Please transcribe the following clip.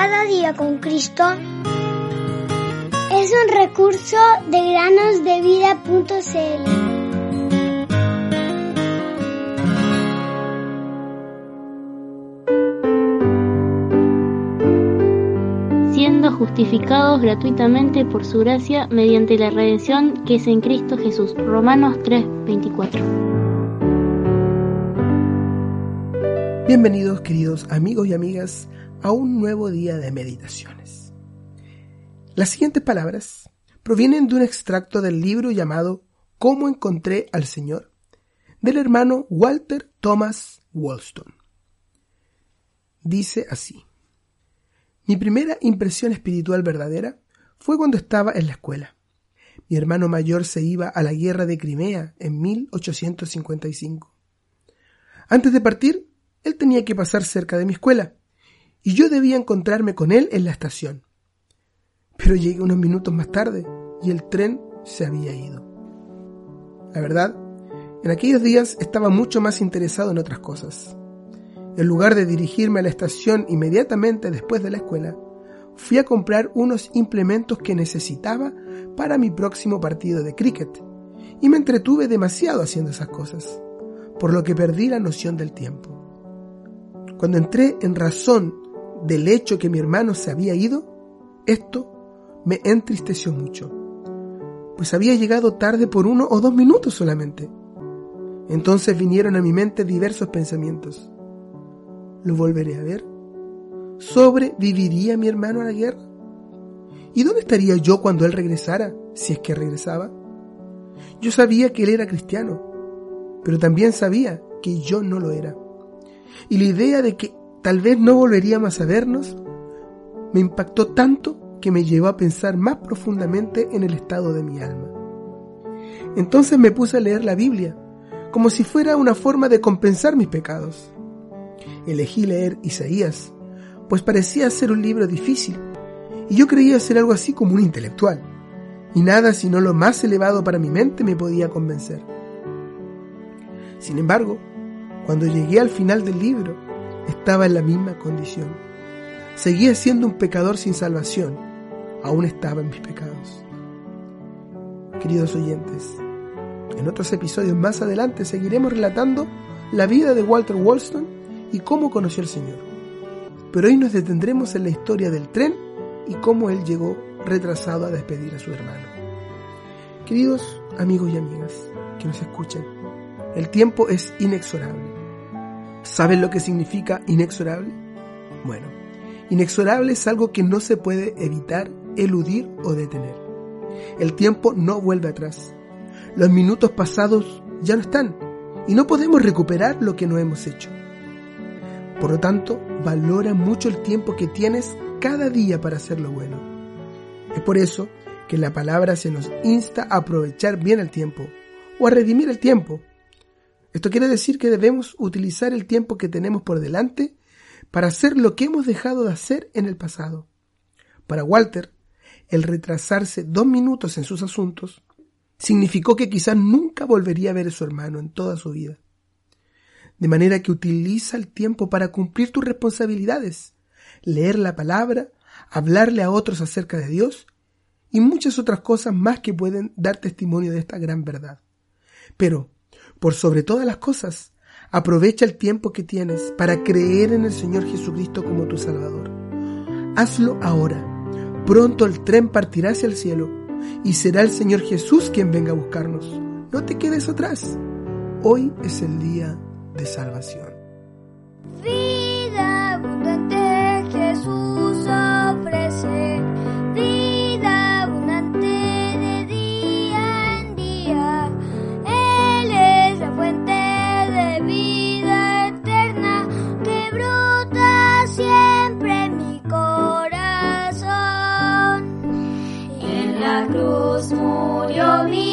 Cada día con Cristo es un recurso de granosdevida.cl. siendo justificados gratuitamente por su gracia mediante la redención que es en Cristo Jesús. Romanos 3:24. Bienvenidos queridos amigos y amigas a un nuevo día de meditaciones. Las siguientes palabras provienen de un extracto del libro llamado Cómo encontré al Señor del hermano Walter Thomas Wollstone. Dice así. Mi primera impresión espiritual verdadera fue cuando estaba en la escuela. Mi hermano mayor se iba a la guerra de Crimea en 1855. Antes de partir, él tenía que pasar cerca de mi escuela y yo debía encontrarme con él en la estación. Pero llegué unos minutos más tarde y el tren se había ido. La verdad, en aquellos días estaba mucho más interesado en otras cosas. En lugar de dirigirme a la estación inmediatamente después de la escuela, fui a comprar unos implementos que necesitaba para mi próximo partido de cricket y me entretuve demasiado haciendo esas cosas, por lo que perdí la noción del tiempo. Cuando entré en razón del hecho que mi hermano se había ido, esto me entristeció mucho, pues había llegado tarde por uno o dos minutos solamente. Entonces vinieron a mi mente diversos pensamientos. ¿Lo volveré a ver? ¿Sobreviviría mi hermano a la guerra? ¿Y dónde estaría yo cuando él regresara, si es que regresaba? Yo sabía que él era cristiano, pero también sabía que yo no lo era. Y la idea de que tal vez no volveríamos a vernos me impactó tanto que me llevó a pensar más profundamente en el estado de mi alma. Entonces me puse a leer la Biblia, como si fuera una forma de compensar mis pecados. Elegí leer Isaías, pues parecía ser un libro difícil, y yo creía ser algo así como un intelectual, y nada sino lo más elevado para mi mente me podía convencer. Sin embargo, cuando llegué al final del libro, estaba en la misma condición. Seguía siendo un pecador sin salvación, aún estaba en mis pecados. Queridos oyentes, en otros episodios más adelante seguiremos relatando la vida de Walter Wollstone y cómo conoció al Señor. Pero hoy nos detendremos en la historia del tren y cómo él llegó retrasado a despedir a su hermano. Queridos amigos y amigas que nos escuchan, el tiempo es inexorable. ¿Saben lo que significa inexorable? Bueno, inexorable es algo que no se puede evitar, eludir o detener. El tiempo no vuelve atrás. Los minutos pasados ya no están y no podemos recuperar lo que no hemos hecho. Por lo tanto, valora mucho el tiempo que tienes cada día para hacer lo bueno. Es por eso que la palabra se nos insta a aprovechar bien el tiempo o a redimir el tiempo. Esto quiere decir que debemos utilizar el tiempo que tenemos por delante para hacer lo que hemos dejado de hacer en el pasado. Para Walter, el retrasarse dos minutos en sus asuntos significó que quizás nunca volvería a ver a su hermano en toda su vida. De manera que utiliza el tiempo para cumplir tus responsabilidades, leer la palabra, hablarle a otros acerca de Dios y muchas otras cosas más que pueden dar testimonio de esta gran verdad. Pero, por sobre todas las cosas, aprovecha el tiempo que tienes para creer en el Señor Jesucristo como tu Salvador. Hazlo ahora. Pronto el tren partirá hacia el cielo y será el Señor Jesús quien venga a buscarnos. No te quedes atrás. Hoy es el día de salvación. Vida cruz murió mi